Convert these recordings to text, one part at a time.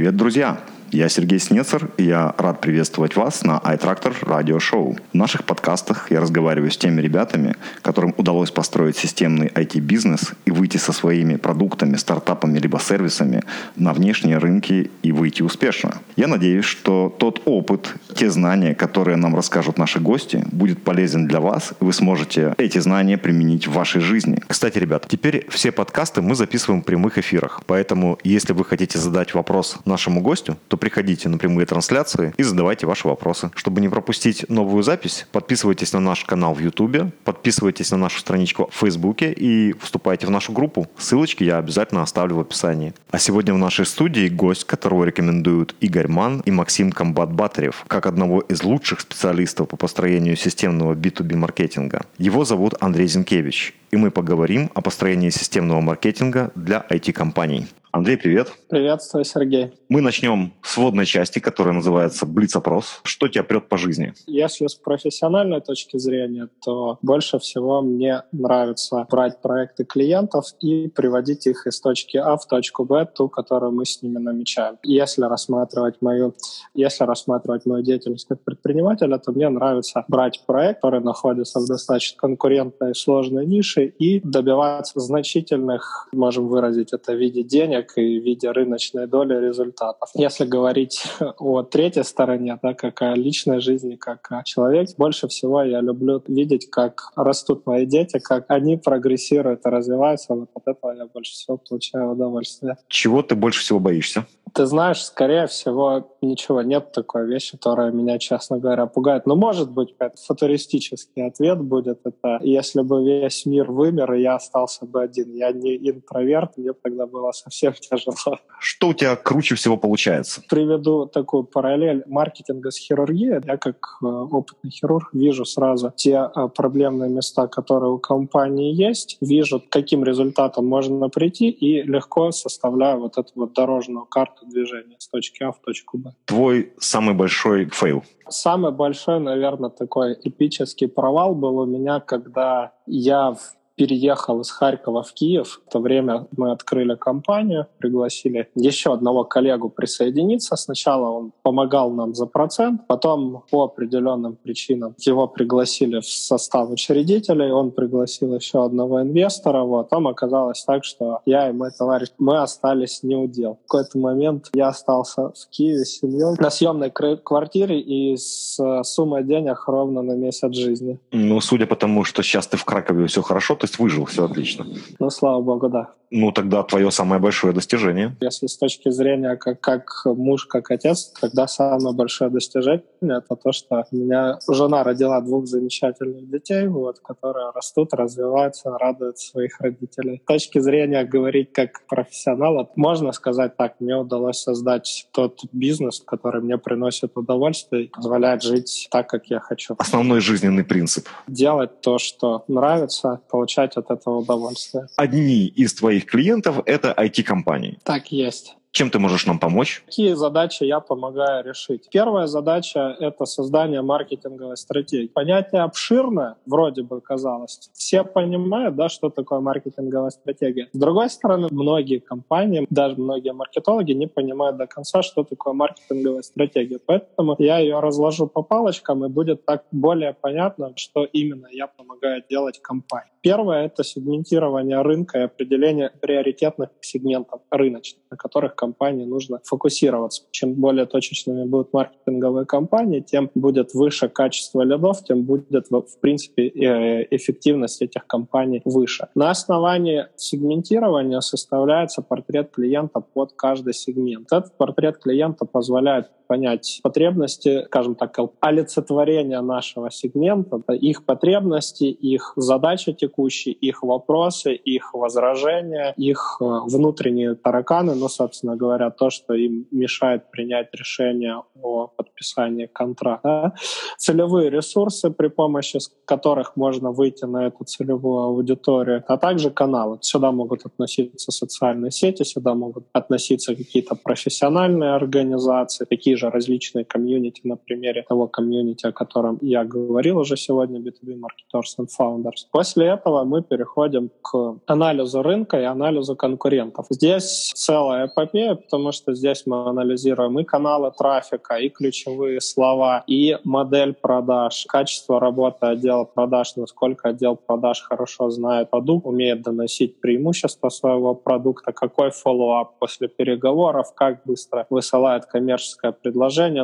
Привет, друзья! Я Сергей Снецер, и я рад приветствовать вас на iTractor Radio Show. В наших подкастах я разговариваю с теми ребятами, которым удалось построить системный IT-бизнес и выйти со своими продуктами, стартапами либо сервисами на внешние рынки и выйти успешно. Я надеюсь, что тот опыт, те знания, которые нам расскажут наши гости, будет полезен для вас, и вы сможете эти знания применить в вашей жизни. Кстати, ребят, теперь все подкасты мы записываем в прямых эфирах, поэтому если вы хотите задать вопрос нашему гостю, то приходите на прямые трансляции и задавайте ваши вопросы. Чтобы не пропустить новую запись, подписывайтесь на наш канал в YouTube, подписывайтесь на нашу страничку в Фейсбуке и вступайте в нашу группу. Ссылочки я обязательно оставлю в описании. А сегодня в нашей студии гость, которого рекомендуют Игорь Ман и Максим Комбат-Батарев, как одного из лучших специалистов по построению системного B2B маркетинга. Его зовут Андрей Зинкевич, и мы поговорим о построении системного маркетинга для IT-компаний. Андрей, привет. Приветствую, Сергей. Мы начнем с вводной части, которая называется Блиц-опрос. Что тебя прет по жизни? Если с профессиональной точки зрения, то больше всего мне нравится брать проекты клиентов и приводить их из точки А в точку Б, ту, которую мы с ними намечаем. Если рассматривать мою, если рассматривать мою деятельность как предпринимателя, то мне нравится брать проект, который находится в достаточно конкурентной и сложной нише и добиваться значительных, можем выразить это в виде денег, и в виде рыночной доли результатов. Если говорить о третьей стороне, да, как о личной жизни, как о человеке, больше всего я люблю видеть, как растут мои дети, как они прогрессируют и развиваются. Вот от этого я больше всего получаю удовольствие. Чего ты больше всего боишься? Ты знаешь, скорее всего, ничего нет такой вещи, которая меня, честно говоря, пугает. Но, может быть, какой-то футуристический ответ будет. Это если бы весь мир вымер, и я остался бы один. Я не интроверт, мне тогда было совсем тяжело. Что у тебя круче всего получается? Приведу такую параллель маркетинга с хирургией. Я как э, опытный хирург вижу сразу те э, проблемные места, которые у компании есть, вижу, к каким результатам можно прийти, и легко составляю вот эту вот дорожную карту движения с точки А в точку Б. Твой самый большой фейл? Самый большой, наверное, такой эпический провал был у меня, когда я в переехал из Харькова в Киев. В то время мы открыли компанию, пригласили еще одного коллегу присоединиться. Сначала он помогал нам за процент, потом по определенным причинам его пригласили в состав учредителей, он пригласил еще одного инвестора. Вот. Там оказалось так, что я и мой товарищ, мы остались не у дел. В какой-то момент я остался в Киеве с семьей на съемной квартире и с суммой денег ровно на месяц жизни. Ну, судя по тому, что сейчас ты в Кракове все хорошо, то есть выжил, все отлично. Ну, слава богу, да. Ну, тогда твое самое большое достижение. Если с точки зрения как, как муж, как отец, тогда самое большое достижение — это то, что у меня жена родила двух замечательных детей, вот, которые растут, развиваются, радуют своих родителей. С точки зрения говорить как профессионал, можно сказать так, мне удалось создать тот бизнес, который мне приносит удовольствие и позволяет жить так, как я хочу. Основной жизненный принцип. Делать то, что нравится, получать от этого удовольствие. Одни из твоих клиентов — это IT-компании. Так есть. Чем ты можешь нам помочь? Какие задачи я помогаю решить? Первая задача — это создание маркетинговой стратегии. Понятие обширное, вроде бы казалось. Все понимают, да, что такое маркетинговая стратегия. С другой стороны, многие компании, даже многие маркетологи не понимают до конца, что такое маркетинговая стратегия. Поэтому я ее разложу по палочкам, и будет так более понятно, что именно я помогаю делать компании. Первое — это сегментирование рынка и определение приоритетных сегментов рыночных, на которых компании нужно фокусироваться. Чем более точечными будут маркетинговые компании, тем будет выше качество лидов, тем будет, в принципе, э, эффективность этих компаний выше. На основании сегментирования составляется портрет клиента под каждый сегмент. Этот портрет клиента позволяет понять потребности, скажем так, олицетворения нашего сегмента, их потребности, их задачи текущие, их вопросы, их возражения, их э, внутренние тараканы, ну, собственно говоря, то, что им мешает принять решение о подписании контракта. Целевые ресурсы, при помощи которых можно выйти на эту целевую аудиторию, а также каналы. Сюда могут относиться социальные сети, сюда могут относиться какие-то профессиональные организации, такие же различные комьюнити на примере того комьюнити, о котором я говорил уже сегодня, B2B Marketers and Founders. После этого мы переходим к анализу рынка и анализу конкурентов. Здесь целая эпопея, потому что здесь мы анализируем и каналы трафика, и ключевые слова, и модель продаж, качество работы отдела продаж, насколько отдел продаж хорошо знает продукт, умеет доносить преимущества своего продукта, какой follow-up после переговоров, как быстро высылает коммерческое предложение,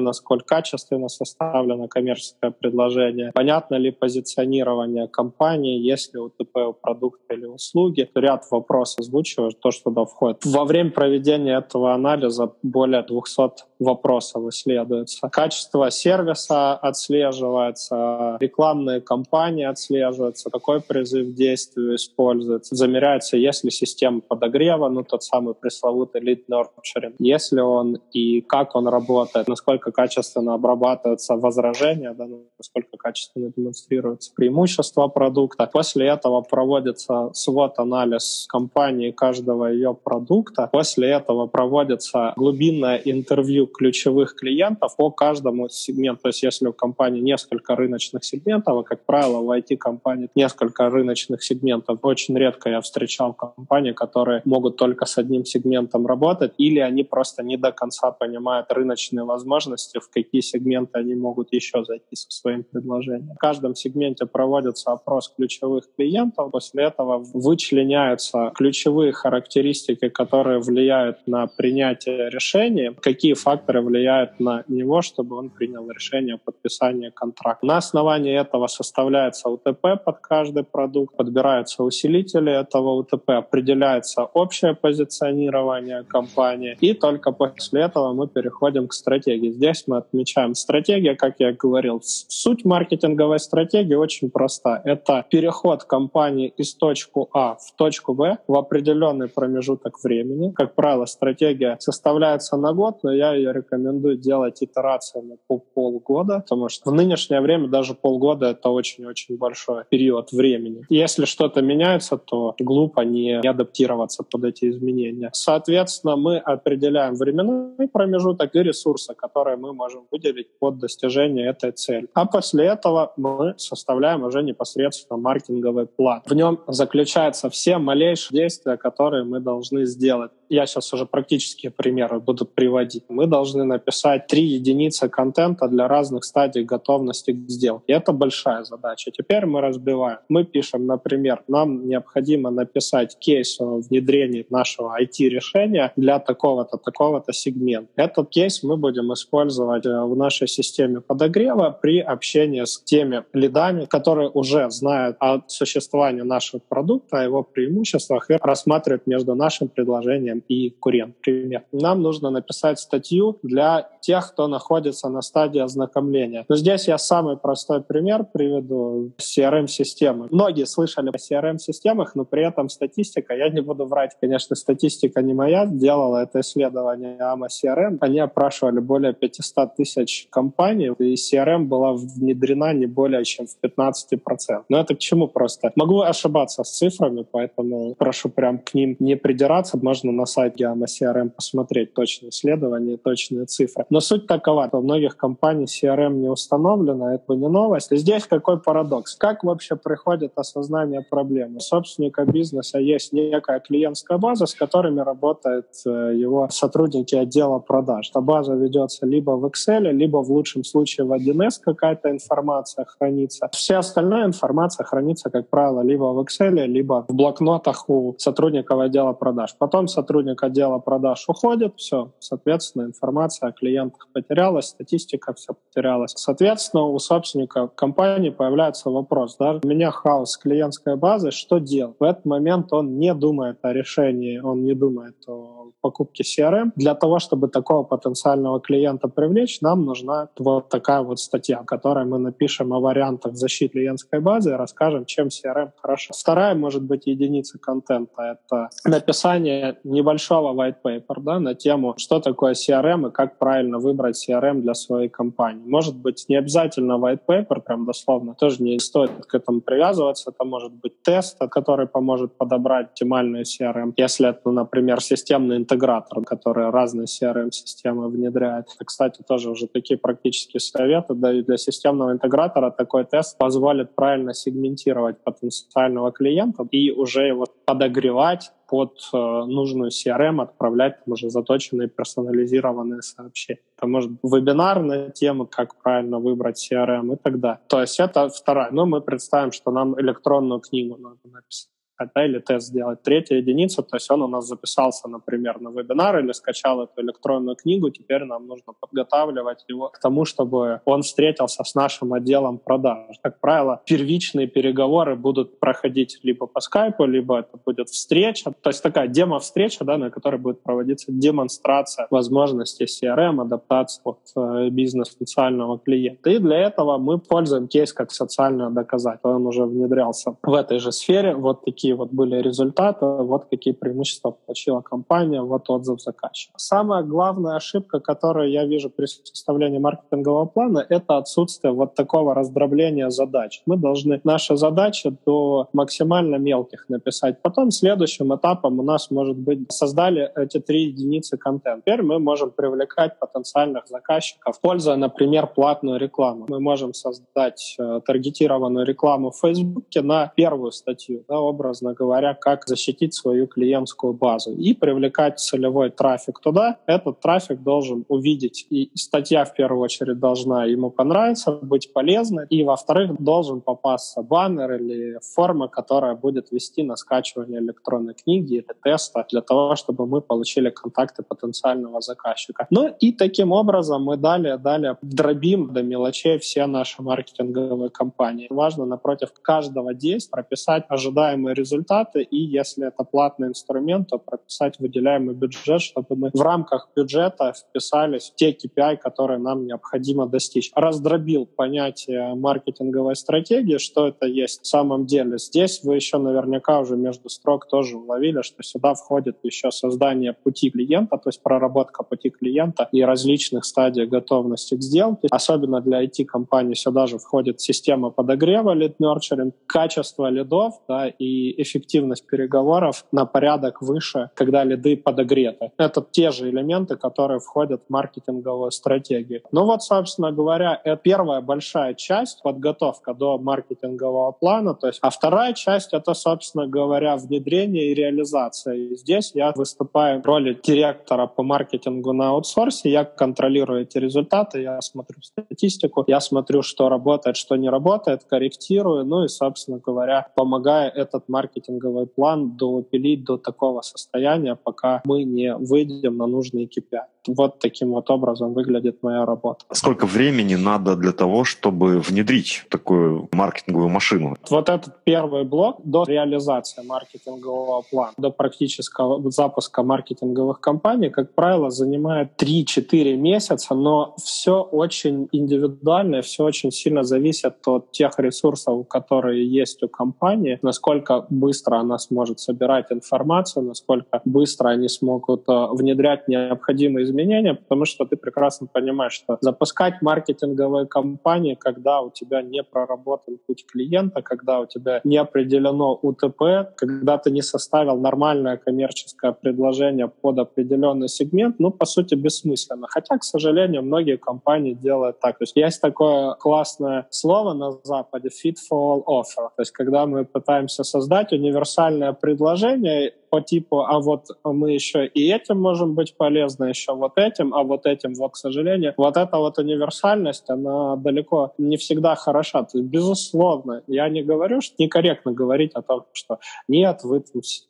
насколько качественно составлено коммерческое предложение, понятно ли позиционирование компании, есть ли у продукта или услуги. Ряд вопросов озвучиваю, то, что туда входит. Во время проведения этого анализа более 200 вопросов исследуется. Качество сервиса отслеживается, рекламные кампании отслеживаются, какой призыв к действию используется. Замеряется, если система подогрева, ну тот самый пресловутый lead nurturing, если он и как он работает, насколько качественно обрабатываются возражения, да, насколько качественно демонстрируются преимущества продукта. После этого проводится свод-анализ компании каждого ее продукта. После этого проводится глубинное интервью ключевых клиентов по каждому сегменту. То есть если у компании несколько рыночных сегментов, а, как правило, в IT-компании несколько рыночных сегментов, очень редко я встречал компании, которые могут только с одним сегментом работать, или они просто не до конца понимают рыночные возможности, в какие сегменты они могут еще зайти со своим предложением. В каждом сегменте проводится опрос ключевых клиентов, после этого вычленяются ключевые характеристики, которые влияют на принятие решений, какие факторы влияют на него, чтобы он принял решение о подписании контракта. На основании этого составляется УТП под каждый продукт, подбираются усилители этого УТП, определяется общее позиционирование компании, и только после этого мы переходим к стратегии. Здесь мы отмечаем стратегия, как я говорил. Суть маркетинговой стратегии очень проста. Это переход компании из точку А в точку Б в определенный промежуток времени. Как правило, стратегия составляется на год, но я ее рекомендую делать итерациями по полгода, потому что в нынешнее время даже полгода — это очень-очень большой период времени. Если что-то меняется, то глупо не, адаптироваться под эти изменения. Соответственно, мы определяем временной промежуток и ресурсы, которые мы можем выделить под достижение этой цели. А после этого мы составляем уже непосредственно маркетинговый план. В нем заключаются все малейшие действия, которые мы должны сделать. Я сейчас уже практические примеры буду приводить. Мы должны написать три единицы контента для разных стадий готовности к сделке. Это большая задача. Теперь мы разбиваем. Мы пишем, например, нам необходимо написать кейс о внедрении нашего IT-решения для такого-то, такого-то сегмента. Этот кейс мы будем использовать э, в нашей системе подогрева при общении с теми лидами, которые уже знают о существовании нашего продукта, о его преимуществах и рассматривают между нашим предложением и курент. Пример. Нам нужно написать статью для тех, кто находится на стадии ознакомления. Но здесь я самый простой пример приведу. CRM-системы. Многие слышали о CRM-системах, но при этом статистика, я не буду врать, конечно, статистика не моя, делала это исследование AMA CRM. Они опрашивали более 500 тысяч компаний, и CRM была внедрена не более чем в 15%. Но это к чему просто? Могу ошибаться с цифрами, поэтому прошу прям к ним не придираться. Можно на сайте AMA CRM посмотреть точные исследования, точные цифры. Но суть такова, у многих компаний CRM не установлено, это не новость. Здесь какой парадокс? Как вообще приходит осознание проблемы? Собственника бизнеса есть некая клиентская база, с которыми работают э, его сотрудники отдела продаж. Эта база ведется либо в Excel, либо в лучшем случае в 1С какая-то информация хранится. Вся остальная информация хранится, как правило, либо в Excel, либо в блокнотах у сотрудников отдела продаж. Потом сотрудник отдела продаж уходит, все, соответственно, информация о клиентах потерялась, статистика все потерялась. Соответственно, у собственника компании появляется вопрос, да, у меня хаос клиентской базы, что делать? В этот момент он не думает о решении, он не думает о покупке CRM. Для того, чтобы такого потенциального клиента привлечь, нам нужна вот такая вот статья, в которой мы напишем о вариантах защиты клиентской базы и расскажем, чем CRM хорошо. Вторая, может быть, единица контента — это написание небольшого white paper да, на тему, что такое CRM и как правильно выбрать CRM для своей компании. Может быть, не обязательно white paper, прям дословно, тоже не стоит к этому привязываться. Это может быть тест, который поможет подобрать оптимальную CRM. Если это, например, системный интегратор, который разные CRM-системы внедряет. Кстати, тоже уже такие практические советы. Да, и для системного интегратора такой тест позволит правильно сегментировать потенциального клиента и уже его подогревать под э, нужную CRM, отправлять там уже заточенные персонализированные сообщения. Это может быть вебинар на тему, как правильно выбрать CRM и так далее. То есть это вторая. Но мы представим, что нам электронную книгу надо написать да, или тест сделать. Третья единица, то есть он у нас записался, например, на вебинар или скачал эту электронную книгу, теперь нам нужно подготавливать его к тому, чтобы он встретился с нашим отделом продаж. Как правило, первичные переговоры будут проходить либо по скайпу, либо это будет встреча, то есть такая демо-встреча, да, на которой будет проводиться демонстрация возможностей CRM, адаптации от э, бизнес-специального клиента. И для этого мы пользуем кейс как социально доказать. Он уже внедрялся в этой же сфере. Вот такие такие вот были результаты, вот какие преимущества получила компания, вот отзыв заказчика. Самая главная ошибка, которую я вижу при составлении маркетингового плана, это отсутствие вот такого раздробления задач. Мы должны наши задачи до максимально мелких написать. Потом следующим этапом у нас может быть создали эти три единицы контента. Теперь мы можем привлекать потенциальных заказчиков, пользуя, например, платную рекламу. Мы можем создать э, таргетированную рекламу в Фейсбуке на первую статью, да, образ образно говоря, как защитить свою клиентскую базу и привлекать целевой трафик туда. Этот трафик должен увидеть, и статья в первую очередь должна ему понравиться, быть полезной, и во-вторых, должен попасться баннер или форма, которая будет вести на скачивание электронной книги или теста для того, чтобы мы получили контакты потенциального заказчика. Ну и таким образом мы далее, далее дробим до мелочей все наши маркетинговые кампании. Важно напротив каждого действия прописать ожидаемые результаты, и если это платный инструмент, то прописать выделяемый бюджет, чтобы мы в рамках бюджета вписались в те KPI, которые нам необходимо достичь. Раздробил понятие маркетинговой стратегии, что это есть в самом деле. Здесь вы еще наверняка уже между строк тоже уловили, что сюда входит еще создание пути клиента, то есть проработка пути клиента и различных стадий готовности к сделке. Особенно для IT-компаний сюда же входит система подогрева, лид nurturing, качество лидов да, и эффективность переговоров на порядок выше, когда лиды подогреты. Это те же элементы, которые входят в маркетинговую стратегию. Ну вот, собственно говоря, это первая большая часть, подготовка до маркетингового плана. То есть, а вторая часть — это, собственно говоря, внедрение и реализация. И здесь я выступаю в роли директора по маркетингу на аутсорсе. Я контролирую эти результаты, я смотрю статистику, я смотрю, что работает, что не работает, корректирую, ну и, собственно говоря, помогаю этот маркетинговый план допилить до такого состояния, пока мы не выйдем на нужные KPI. Вот таким вот образом выглядит моя работа. Сколько времени надо для того, чтобы внедрить такую маркетинговую машину? Вот этот первый блок до реализации маркетингового плана, до практического запуска маркетинговых кампаний, как правило, занимает 3-4 месяца, но все очень индивидуально, все очень сильно зависит от тех ресурсов, которые есть у компании, насколько быстро она сможет собирать информацию, насколько быстро они смогут э, внедрять необходимые изменения потому что ты прекрасно понимаешь, что запускать маркетинговые кампании, когда у тебя не проработан путь клиента, когда у тебя не определено УТП, когда ты не составил нормальное коммерческое предложение под определенный сегмент, ну, по сути, бессмысленно. Хотя, к сожалению, многие компании делают так. То есть есть такое классное слово на Западе fit for all offer. То есть когда мы пытаемся создать универсальное предложение, по типу, а вот мы еще и этим можем быть полезны, еще вот этим, а вот этим, вот, к сожалению, вот эта вот универсальность, она далеко не всегда хороша. То есть, безусловно, я не говорю, что некорректно говорить о том, что нет, вы,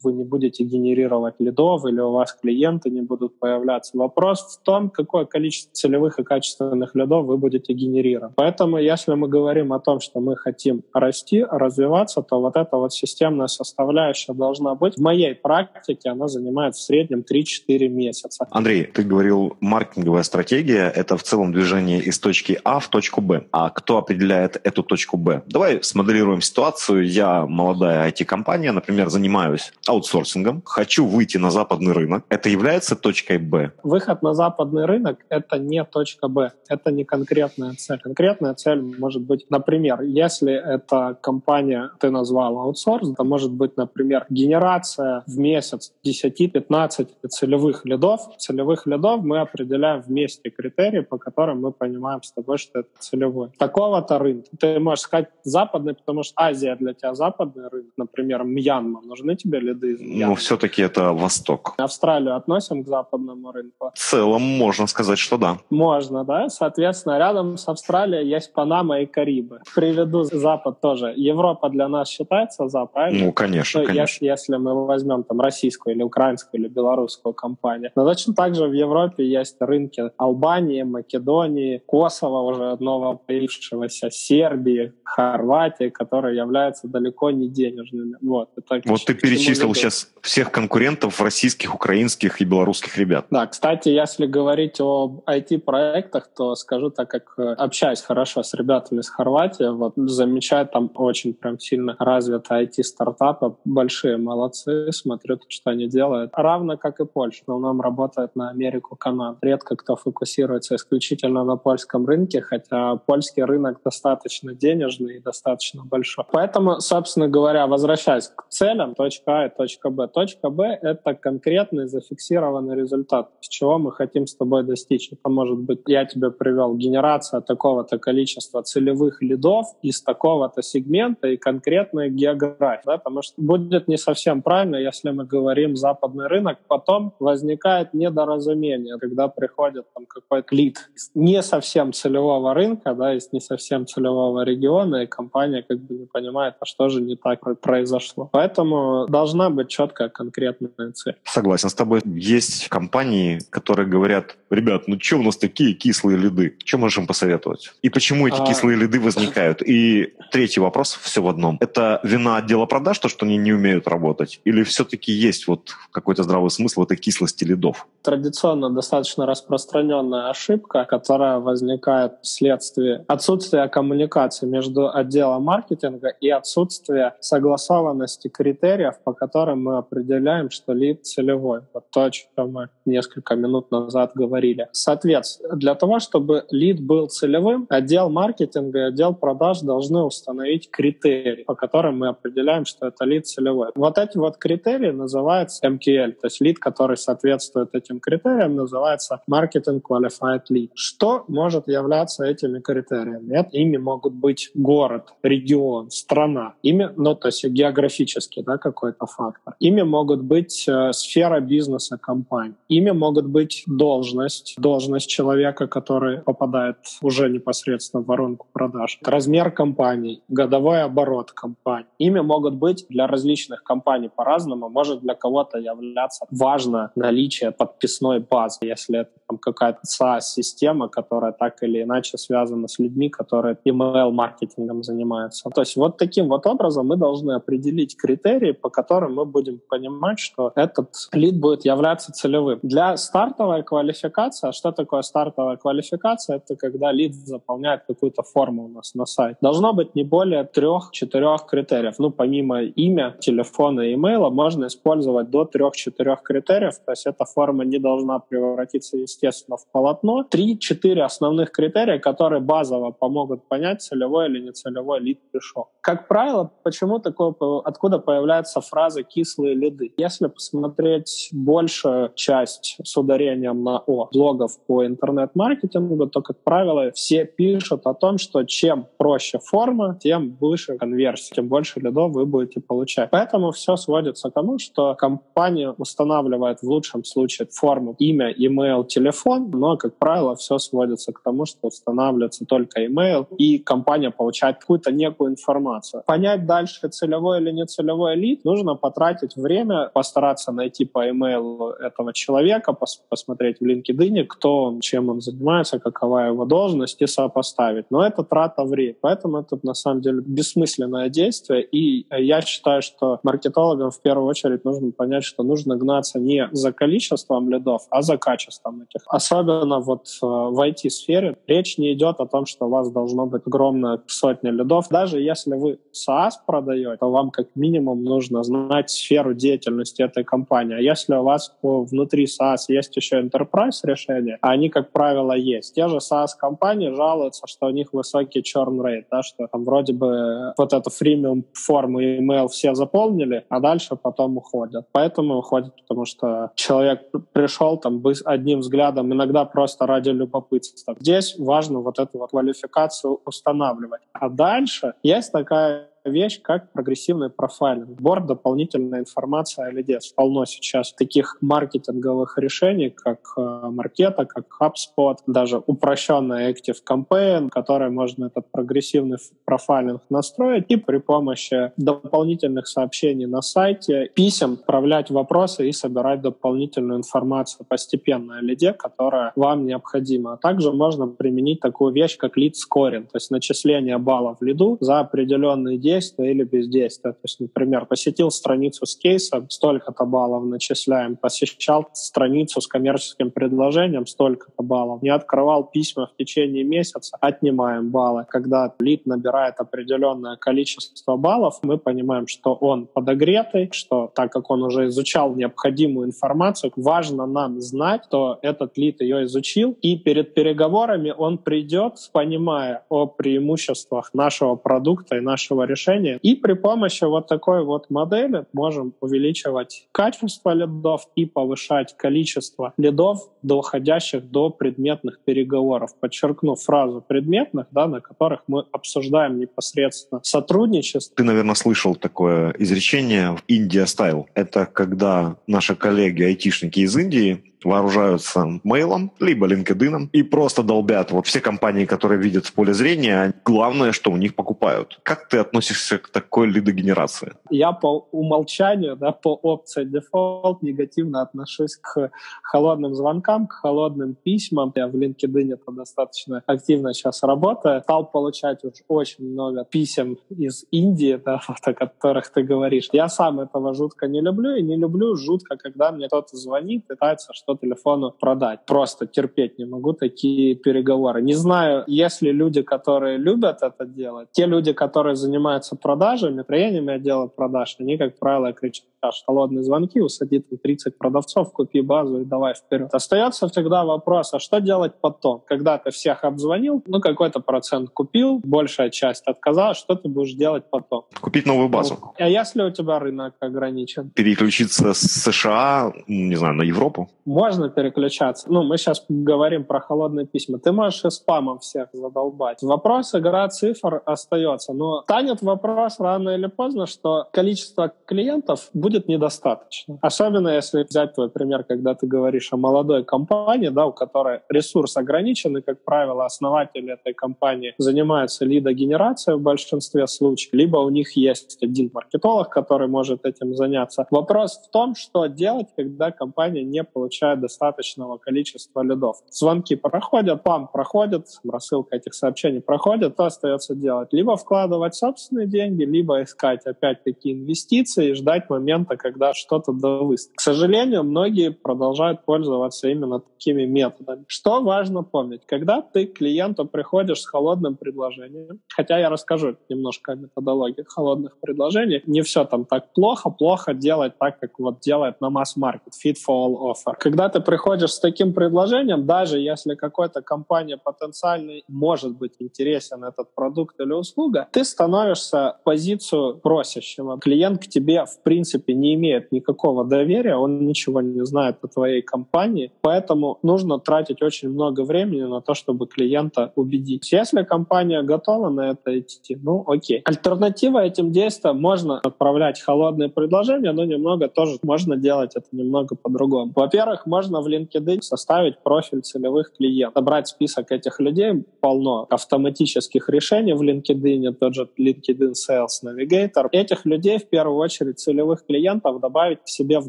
вы не будете генерировать лидов или у вас клиенты не будут появляться. Вопрос в том, какое количество целевых и качественных лидов вы будете генерировать. Поэтому, если мы говорим о том, что мы хотим расти, развиваться, то вот эта вот системная составляющая должна быть в моей практике она занимает в среднем 3-4 месяца. Андрей, ты говорил, маркетинговая стратегия — это в целом движение из точки А в точку Б. А кто определяет эту точку Б? Давай смоделируем ситуацию. Я молодая IT-компания, например, занимаюсь аутсорсингом, хочу выйти на западный рынок. Это является точкой Б? Выход на западный рынок — это не точка Б. Это не конкретная цель. Конкретная цель может быть, например, если это компания, ты назвал аутсорс, это может быть, например, генерация в месяц 10-15 целевых лидов. Целевых лидов мы определяем вместе критерии, по которым мы понимаем с тобой, что это целевой. Такого-то рынка. Ты можешь сказать западный, потому что Азия для тебя западный рынок. Например, Мьянма. Нужны тебе лиды из Мьянмы? Ну, все-таки это Восток. Австралию относим к западному рынку? В целом можно сказать, что да. Можно, да. Соответственно, рядом с Австралией есть Панама и Карибы. Приведу Запад тоже. Европа для нас считается за, правильно? Ну, конечно, Ну, конечно. Если, если мы возьмем там российскую или украинскую или белорусскую компанию. Но точно так же в Европе есть рынки Албании, Македонии, Косово уже одного появившегося, Сербии, Хорватии, которые являются далеко не денежными. Вот, это Вот ты перечислил веду. сейчас всех конкурентов российских, украинских и белорусских ребят. Да, кстати, если говорить об IT-проектах, то скажу, так как э, общаюсь хорошо с ребятами из Хорватии, вот замечаю, там очень прям сильно развиты IT-стартапы, большие молодцы, смотрю, что они делают. Равно как и Польша, в основном работает на Америку, Канаду. Редко кто фокусируется исключительно на польском рынке, хотя польский рынок достаточно денежный и достаточно большой. Поэтому, собственно говоря, возвращаясь к целям, точка А и точка Б. Точка Б — это конкретный зафиксированный результат, чего мы хотим с тобой достичь. Это может быть, я тебе привел генерация такого-то количества целевых лидов из такого-то сегмента и конкретная география, да, потому что будет не совсем правильно, если мы говорим западный рынок, потом возникает недоразумение, когда приходит там какой-то лид не совсем целевого рынка, да, из не совсем целевого региона, и компания как бы не понимает, а что же не так произошло. Поэтому должна быть четкая конкретная цель. Согласен с тобой. Есть компании, которые говорят, ребят, ну что у нас такие кислые лиды? Что можешь им посоветовать? И почему эти А. кислые лиды возникают? И третий вопрос, все в одном. Это вина отдела продаж, то, что они не умеют работать? Или все-таки есть вот какой-то здравый смысл в этой кислости лидов? традиционно достаточно распространенная ошибка, которая возникает вследствие отсутствия коммуникации между отделом маркетинга и отсутствия согласованности критериев, по которым мы определяем, что лид целевой. Вот то, о чем мы несколько минут назад говорили. Соответственно, для того, чтобы лид был целевым, отдел маркетинга и отдел продаж должны установить критерии, по которым мы определяем, что это лид целевой. Вот эти вот критерии называются MQL, то есть лид, который соответствует этим критериям, называется Marketing Qualified Lead. Что может являться этими критериями? Это, ими могут быть город, регион, страна. Ими, ну, то есть географический да, какой-то фактор. Ими могут быть э, сфера бизнеса компании. Ими могут быть должность, должность человека, который попадает уже непосредственно в воронку продаж. Размер компании, годовой оборот компании. Ими могут быть для различных компаний по-разному. Может для кого-то являться важно наличие подписной базы, если это там, какая-то SaaS-система, которая так или иначе связана с людьми, которые email-маркетингом занимаются. То есть вот таким вот образом мы должны определить критерии, по которым мы будем понимать, что этот лид будет являться целевым. Для стартовой квалификации, а что такое стартовая квалификация? Это когда лид заполняет какую-то форму у нас на сайте. Должно быть не более трех-четырех критериев. Ну, помимо имя, телефона и имейла, можно использовать до трех-четырех критериев. То есть эта форма не должна превратиться, естественно, в полотно. Три-четыре основных критерия, которые базово помогут понять, целевой или нецелевой лид пришел. Как правило, почему такое, откуда появляется фраза «кислые лиды»? Если посмотреть большую часть с ударением на «о» блогов по интернет-маркетингу, то, как правило, все пишут о том, что чем проще форма, тем выше конверсия, тем больше лидов вы будете получать. Поэтому все сводится к тому, что компания устанавливает в лучшем случае форму имя, email, телефон, но, как правило, все сводится к тому, что устанавливается только email, и компания получает какую-то некую информацию. Понять дальше, целевой или не целевой лид, нужно потратить время, постараться найти по email этого человека, пос посмотреть в LinkedIn, кто он, чем он занимается, какова его должность, и сопоставить. Но это трата времени. Поэтому это, на самом деле, бессмысленное действие, и я считаю, что маркетологам в первую нужно понять, что нужно гнаться не за количеством лидов, а за качеством этих. Особенно вот э, в IT-сфере речь не идет о том, что у вас должно быть огромная сотня лидов. Даже если вы SaaS продаете, то вам как минимум нужно знать сферу деятельности этой компании. А если у вас внутри SaaS есть еще enterprise решения, а они, как правило, есть. Те же SaaS-компании жалуются, что у них высокий churn rate, да, что там вроде бы вот эту фримиум форму email все заполнили, а дальше потом уходят. Поэтому уходят, потому что человек пришел там одним взглядом, иногда просто ради любопытства. Здесь важно вот эту вот квалификацию устанавливать. А дальше есть такая вещь, как прогрессивный профайлинг. Сбор дополнительной информации о лиде. Полно сейчас таких маркетинговых решений, как э, Маркета, как HubSpot, даже упрощенная Active Campaign, которой можно этот прогрессивный профайлинг настроить и при помощи дополнительных сообщений на сайте, писем отправлять вопросы и собирать дополнительную информацию постепенно о лиде, которая вам необходима. А также можно применить такую вещь, как scoring, то есть начисление баллов в лиду за определенные действия действия или бездействия. То есть, например, посетил страницу с кейсом, столько-то баллов начисляем. Посещал страницу с коммерческим предложением, столько-то баллов. Не открывал письма в течение месяца, отнимаем баллы. Когда лид набирает определенное количество баллов, мы понимаем, что он подогретый, что так как он уже изучал необходимую информацию, важно нам знать, что этот лид ее изучил, и перед переговорами он придет, понимая о преимуществах нашего продукта и нашего решения, решения. И при помощи вот такой вот модели можем увеличивать качество лидов и повышать количество лидов, доходящих до предметных переговоров. Подчеркну фразу предметных, да, на которых мы обсуждаем непосредственно сотрудничество. Ты, наверное, слышал такое изречение «India style». Это когда наши коллеги, айтишники из Индии вооружаются мейлом, либо LinkedIn и просто долбят вот все компании, которые видят в поле зрения, главное, что у них покупают. Как ты относишься к такой лидогенерации? Я по умолчанию, да, по опции дефолт негативно отношусь к холодным звонкам, к холодным письмам. Я в LinkedIn это достаточно активно сейчас работаю. Стал получать уж очень много писем из Индии, да, вот о которых ты говоришь. Я сам этого жутко не люблю, и не люблю жутко, когда мне кто-то звонит, пытается что телефону продать. Просто терпеть не могу такие переговоры. Не знаю, если люди, которые любят это делать, те люди, которые занимаются продажами, строениями отдела продаж, они, как правило, кричат холодные звонки, усади там 30 продавцов, купи базу и давай вперед. Остается всегда вопрос, а что делать потом? Когда ты всех обзвонил, ну какой-то процент купил, большая часть отказалась, что ты будешь делать потом? Купить новую базу. Ну, а если у тебя рынок ограничен? Переключиться с США, не знаю, на Европу? Можно переключаться. Ну, мы сейчас говорим про холодные письма. Ты можешь и спамом всех задолбать. Вопрос игра цифр остается. Но станет вопрос рано или поздно, что количество клиентов будет недостаточно. Особенно если взять твой пример, когда ты говоришь о молодой компании, да, у которой ресурс ограничен, и, как правило, основатели этой компании занимаются лидогенерацией в большинстве случаев, либо у них есть один маркетолог, который может этим заняться. Вопрос в том, что делать, когда компания не получает достаточного количества лидов. Звонки проходят, пам проходит, рассылка этих сообщений проходит, что остается делать? Либо вкладывать собственные деньги, либо искать опять-таки инвестиции и ждать момента, когда что-то довыстроит. К сожалению, многие продолжают пользоваться именно такими методами. Что важно помнить? Когда ты к клиенту приходишь с холодным предложением, хотя я расскажу немножко о методологии холодных предложений, не все там так плохо, плохо делать так, как вот делает на масс-маркет, fit for all offer. Когда ты приходишь с таким предложением, даже если какой-то компания потенциально может быть интересен этот продукт или услуга, ты становишься в позицию просящего. Клиент к тебе, в принципе, не имеет никакого доверия, он ничего не знает о твоей компании, поэтому нужно тратить очень много времени на то, чтобы клиента убедить. Если компания готова на это идти, ну окей. Альтернатива этим действиям можно отправлять холодные предложения, но немного тоже можно делать это немного по-другому. Во-первых, можно в LinkedIn составить профиль целевых клиентов, собрать список этих людей, полно автоматических решений в LinkedIn, тот же LinkedIn Sales Navigator. Этих людей, в первую очередь, целевых клиентов добавить к себе в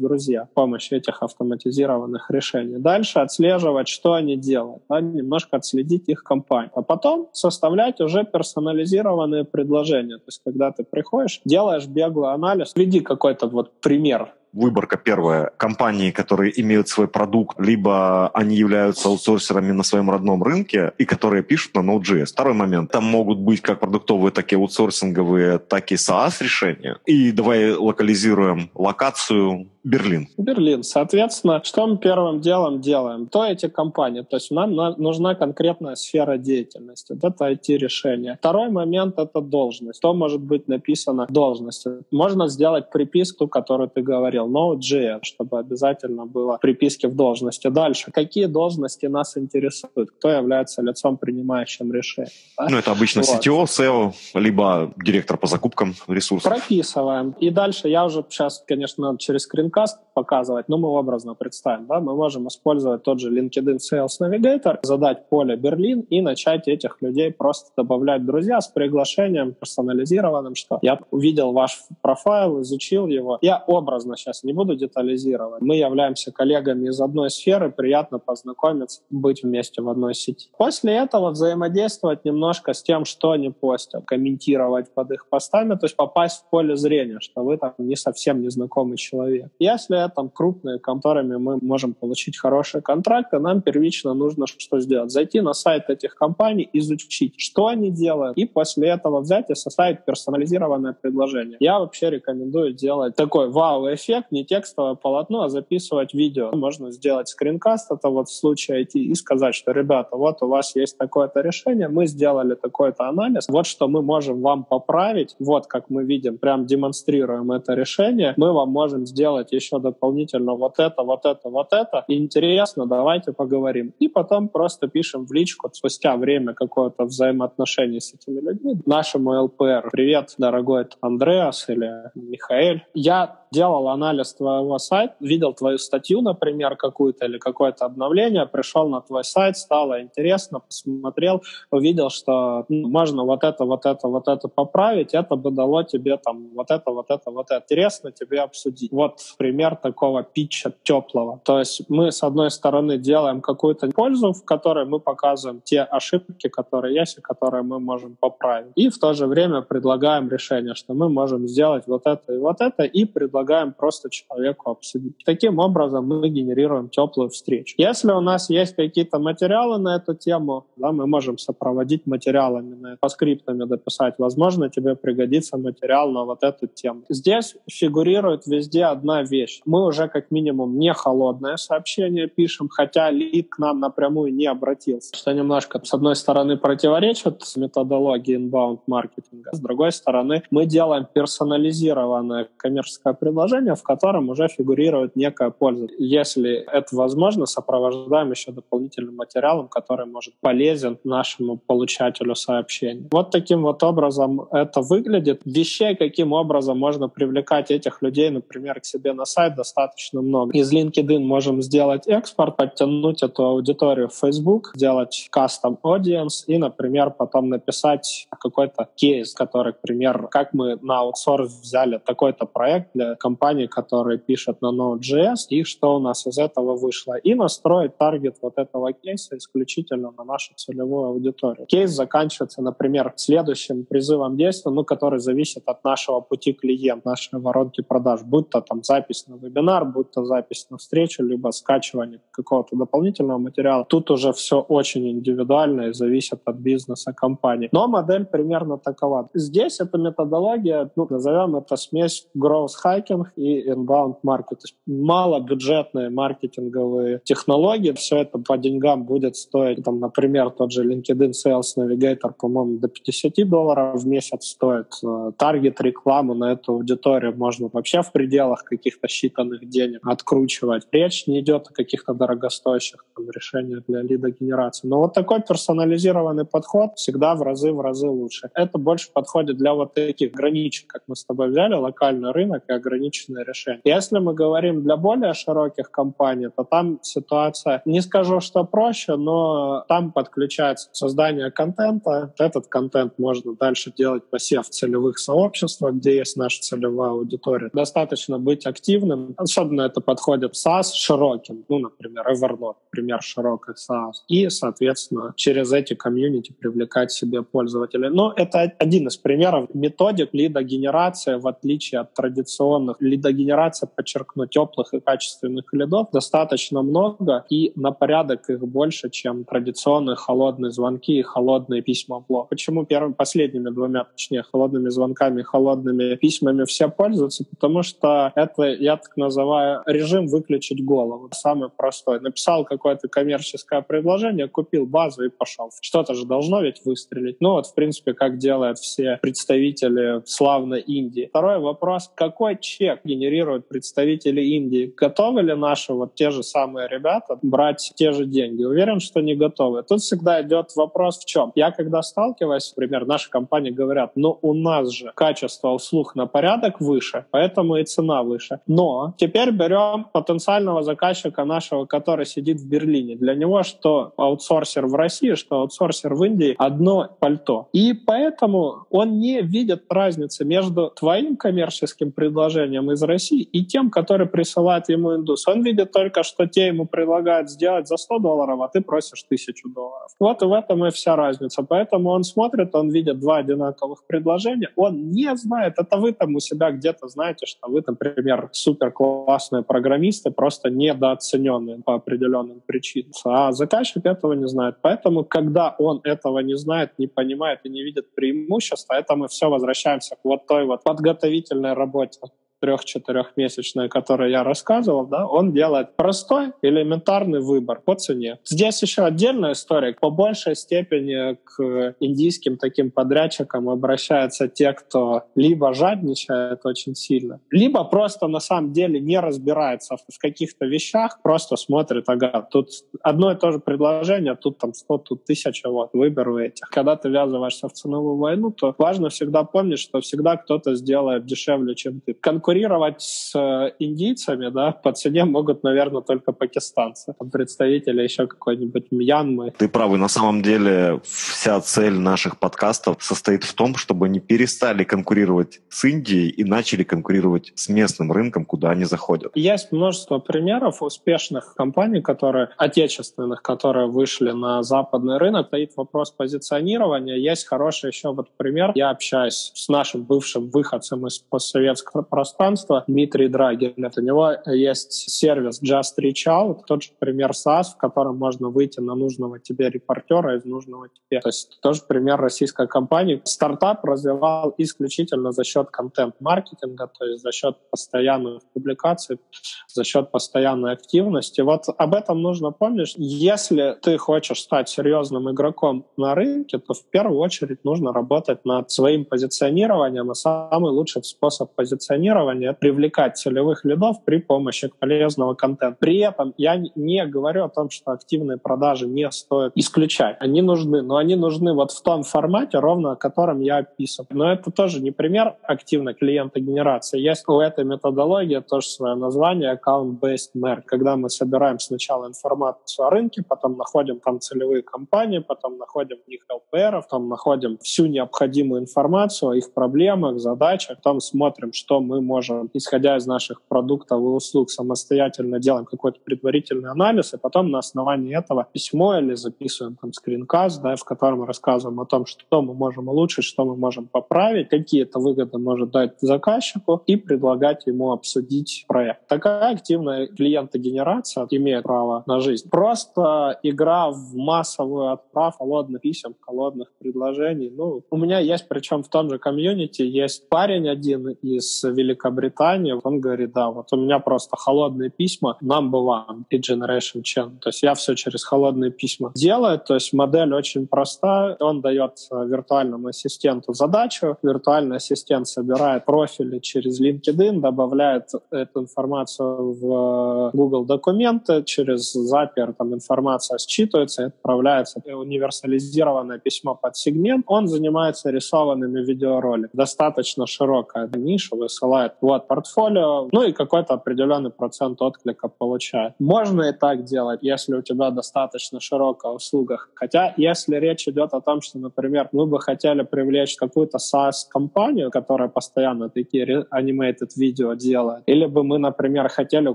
друзья с помощью этих автоматизированных решений. Дальше отслеживать, что они делают, да, немножко отследить их компанию. А потом составлять уже персонализированные предложения. То есть, когда ты приходишь, делаешь беглый анализ, введи какой-то вот пример выборка первая. Компании, которые имеют свой продукт, либо они являются аутсорсерами на своем родном рынке и которые пишут на Node.js. Второй момент. Там могут быть как продуктовые, так и аутсорсинговые, так и SaaS решения. И давай локализируем локацию Берлин. Берлин. Соответственно, что мы первым делом делаем? То эти компании. То есть нам нужна конкретная сфера деятельности. Вот это IT-решение. Второй момент — это должность. Что может быть написано в должности? Можно сделать приписку, которую ты говорил, Node.js, чтобы обязательно было приписки в должности. Дальше. Какие должности нас интересуют? Кто является лицом, принимающим решение? Да? Ну, это обычно вот. CTO, SEO, либо директор по закупкам ресурсов. Прописываем. И дальше я уже сейчас, конечно, через скринкаст подкаст показывать, но мы образно представим, да, мы можем использовать тот же LinkedIn Sales Navigator, задать поле Берлин и начать этих людей просто добавлять друзья с приглашением персонализированным, что я увидел ваш профайл, изучил его. Я образно сейчас не буду детализировать. Мы являемся коллегами из одной сферы, приятно познакомиться, быть вместе в одной сети. После этого взаимодействовать немножко с тем, что они постят, комментировать под их постами, то есть попасть в поле зрения, что вы там не совсем незнакомый человек. Если это крупные, которыми мы можем получить хорошие контракты, нам первично нужно что сделать? Зайти на сайт этих компаний, изучить, что они делают, и после этого взять и составить персонализированное предложение. Я вообще рекомендую делать такой вау-эффект, не текстовое полотно, а записывать видео. Можно сделать скринкаст, это вот в случае IT, и сказать, что, ребята, вот у вас есть такое-то решение, мы сделали такой-то анализ, вот что мы можем вам поправить, вот как мы видим, прям демонстрируем это решение, мы вам можем сделать сделать еще дополнительно вот это, вот это, вот это. Интересно, давайте поговорим. И потом просто пишем в личку спустя время какое-то взаимоотношение с этими людьми нашему ЛПР. Привет, дорогой Андреас или Михаэль. Я делал анализ твоего сайта, видел твою статью, например, какую-то или какое-то обновление, пришел на твой сайт, стало интересно, посмотрел, увидел, что ну, можно вот это, вот это, вот это поправить, это бы дало тебе там вот это, вот это, вот это. Интересно тебе обсудить. Вот пример такого питча теплого. То есть мы, с одной стороны, делаем какую-то пользу, в которой мы показываем те ошибки, которые есть и которые мы можем поправить. И в то же время предлагаем решение, что мы можем сделать вот это и вот это, и предлагаем предлагаем просто человеку обсудить. Таким образом мы генерируем теплую встречу. Если у нас есть какие-то материалы на эту тему, да, мы можем сопроводить материалами, по скриптами дописать. Возможно, тебе пригодится материал на вот эту тему. Здесь фигурирует везде одна вещь. Мы уже как минимум не холодное сообщение пишем, хотя лид к нам напрямую не обратился. Что немножко, с одной стороны, противоречит методологии inbound маркетинга, с другой стороны, мы делаем персонализированное коммерческое предложение, в котором уже фигурирует некая польза. Если это возможно, сопровождаем еще дополнительным материалом, который может полезен нашему получателю сообщения. Вот таким вот образом это выглядит. Вещей, каким образом можно привлекать этих людей, например, к себе на сайт, достаточно много. Из LinkedIn можем сделать экспорт, подтянуть эту аудиторию в Facebook, сделать custom audience и, например, потом написать какой-то кейс, который, к примеру, как мы на аутсорс взяли такой-то проект для компании, которые пишут на Node.js, и что у нас из этого вышло. И настроить таргет вот этого кейса исключительно на нашу целевую аудиторию. Кейс заканчивается, например, следующим призывом действия, ну, который зависит от нашего пути клиента, нашей воронки продаж, будь то там запись на вебинар, будь то запись на встречу, либо скачивание какого-то дополнительного материала. Тут уже все очень индивидуально и зависит от бизнеса компании. Но модель примерно такова. Здесь эта методология, ну, назовем это смесь growth hacking и inbound market. То есть малобюджетные маркетинговые технологии. Все это по деньгам будет стоить, там, например, тот же LinkedIn Sales Navigator, по-моему, до 50 долларов в месяц стоит. Э, таргет рекламу на эту аудиторию можно вообще в пределах каких-то считанных денег откручивать. Речь не идет о каких-то дорогостоящих решениях для лидогенерации. Но вот такой персонализированный подход всегда в разы в разы лучше. Это больше подходит для вот таких граничек, как мы с тобой взяли, локальный рынок и ограниченное решение. Если мы говорим для более широких компаний, то там ситуация, не скажу, что проще, но там подключается создание контента. Этот контент можно дальше делать посев целевых сообществах, где есть наша целевая аудитория. Достаточно быть активным. Особенно это подходит SaaS широким. Ну, например, Evernote, пример широкой SaaS. И, соответственно, через эти комьюнити привлекать себе пользователей. Но это один из примеров методик лидогенерации в отличие от традиционных традиционных лидогенераций, подчеркну, теплых и качественных лидов достаточно много, и на порядок их больше, чем традиционные холодные звонки и холодные письма в блог. Почему первыми, последними двумя, точнее, холодными звонками холодными письмами все пользуются? Потому что это, я так называю, режим выключить голову. Самый простой. Написал какое-то коммерческое предложение, купил базу и пошел. Что-то же должно ведь выстрелить. Ну вот, в принципе, как делают все представители славной Индии. Второй вопрос. Какой чек генерируют представители Индии? Готовы ли наши вот те же самые ребята брать те же деньги? Уверен, что не готовы. Тут всегда идет вопрос в чем? Я когда сталкиваюсь, например, наши компании говорят, ну у нас же качество услуг на порядок выше, поэтому и цена выше. Но теперь берем потенциального заказчика нашего, который сидит в Берлине. Для него что аутсорсер в России, что аутсорсер в Индии одно пальто. И поэтому он не видит разницы между твоим коммерческим предложением из России и тем, который присылает ему индус. Он видит только, что те ему предлагают сделать за 100 долларов, а ты просишь 1000 долларов. Вот и в этом и вся разница. Поэтому он смотрит, он видит два одинаковых предложения, он не знает, это вы там у себя где-то знаете, что вы, например, супер классные программисты, просто недооцененные по определенным причинам. А заказчик этого не знает. Поэтому, когда он этого не знает, не понимает и не видит преимущества, это мы все возвращаемся к вот той вот подготовительной работе трех-четырехмесячной, о которой я рассказывал, да, он делает простой, элементарный выбор по цене. Здесь еще отдельная история. По большей степени к индийским таким подрядчикам обращаются те, кто либо жадничает очень сильно, либо просто на самом деле не разбирается в каких-то вещах, просто смотрит, ага, тут одно и то же предложение, тут там 100, тут тысяча, вот, выберу этих. Когда ты ввязываешься в ценовую войну, то важно всегда помнить, что всегда кто-то сделает дешевле, чем ты. Конкуренция конкурировать с э, индийцами, да, по цене могут, наверное, только пакистанцы, представители еще какой-нибудь Мьянмы. Ты правый, на самом деле вся цель наших подкастов состоит в том, чтобы они перестали конкурировать с Индией и начали конкурировать с местным рынком, куда они заходят. Есть множество примеров успешных компаний, которые отечественных, которые вышли на западный рынок. Стоит вопрос позиционирования. Есть хороший еще вот пример. Я общаюсь с нашим бывшим выходцем из постсоветского пространства, пространства Дмитрий Драгин. У него есть сервис Just Reach Out, тот же пример SaaS, в котором можно выйти на нужного тебе репортера из нужного тебе. То есть тоже пример российской компании. Стартап развивал исключительно за счет контент-маркетинга, то есть за счет постоянных публикаций, за счет постоянной активности. Вот об этом нужно помнить. Если ты хочешь стать серьезным игроком на рынке, то в первую очередь нужно работать над своим позиционированием, а самый лучший способ позиционирования позиционирования привлекать целевых лидов при помощи полезного контента. При этом я не говорю о том, что активные продажи не стоит исключать. Они нужны, но они нужны вот в том формате, ровно о котором я описывал. Но это тоже не пример активной клиентогенерации. Есть у этой методологии тоже свое название account-based merge, когда мы собираем сначала информацию о рынке, потом находим там целевые компании, потом находим в них LPR, потом находим всю необходимую информацию о их проблемах, задачах, потом смотрим, что мы можем, исходя из наших продуктов и услуг, самостоятельно делаем какой-то предварительный анализ, и потом на основании этого письмо или записываем там скринкаст, да, в котором рассказываем о том, что мы можем улучшить, что мы можем поправить, какие это выгоды может дать заказчику, и предлагать ему обсудить проект. Такая активная клиентогенерация имеет право на жизнь. Просто игра в массовую отправку холодных писем, холодных предложений. Ну, у меня есть, причем в том же комьюнити, есть парень один из Великобритании, Великобритании, он говорит, да, вот у меня просто холодные письма, number one и Generation Chain. То есть я все через холодные письма делаю, то есть модель очень проста, он дает виртуальному ассистенту задачу, виртуальный ассистент собирает профили через LinkedIn, добавляет эту информацию в Google документы, через Zapier там информация считывается и отправляется универсализированное письмо под сегмент. Он занимается рисованными видеороликами. Достаточно широкая ниша, высылает вот портфолио, ну и какой-то определенный процент отклика получает. Можно и так делать, если у тебя достаточно широкая услуга. Хотя, если речь идет о том, что, например, мы бы хотели привлечь какую-то SaaS-компанию, которая постоянно такие animated видео делает, или бы мы, например, хотели у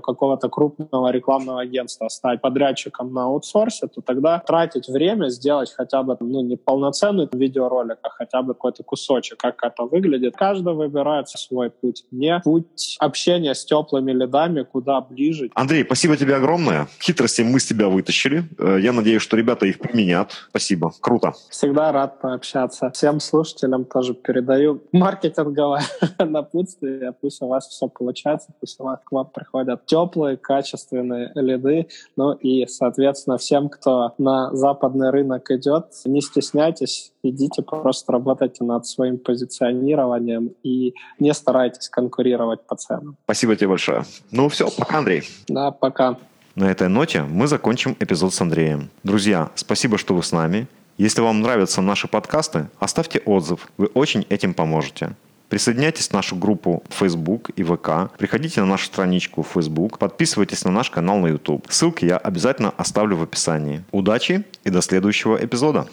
какого-то крупного рекламного агентства стать подрядчиком на аутсорсе, то тогда тратить время, сделать хотя бы ну, не полноценный видеоролик, а хотя бы какой-то кусочек, как это выглядит. Каждый выбирает свой путь. Не мне путь общения с теплыми лидами куда ближе. Андрей, спасибо тебе огромное. Хитрости мы с тебя вытащили. Э, я надеюсь, что ребята их применят. Спасибо. Круто. Всегда рад пообщаться. Всем слушателям тоже передаю маркетинговое напутствие. Пусть у вас все получается, пусть у вас к вам приходят теплые, качественные лиды. Ну и, соответственно, всем, кто на западный рынок идет, не стесняйтесь, идите просто работайте над своим позиционированием и не старайтесь конкурировать по ценам. Спасибо тебе большое. Ну все, пока, Андрей. Да, пока. На этой ноте мы закончим эпизод с Андреем. Друзья, спасибо, что вы с нами. Если вам нравятся наши подкасты, оставьте отзыв. Вы очень этим поможете. Присоединяйтесь в нашу группу Facebook и ВК. Приходите на нашу страничку в Facebook. Подписывайтесь на наш канал на YouTube. Ссылки я обязательно оставлю в описании. Удачи и до следующего эпизода.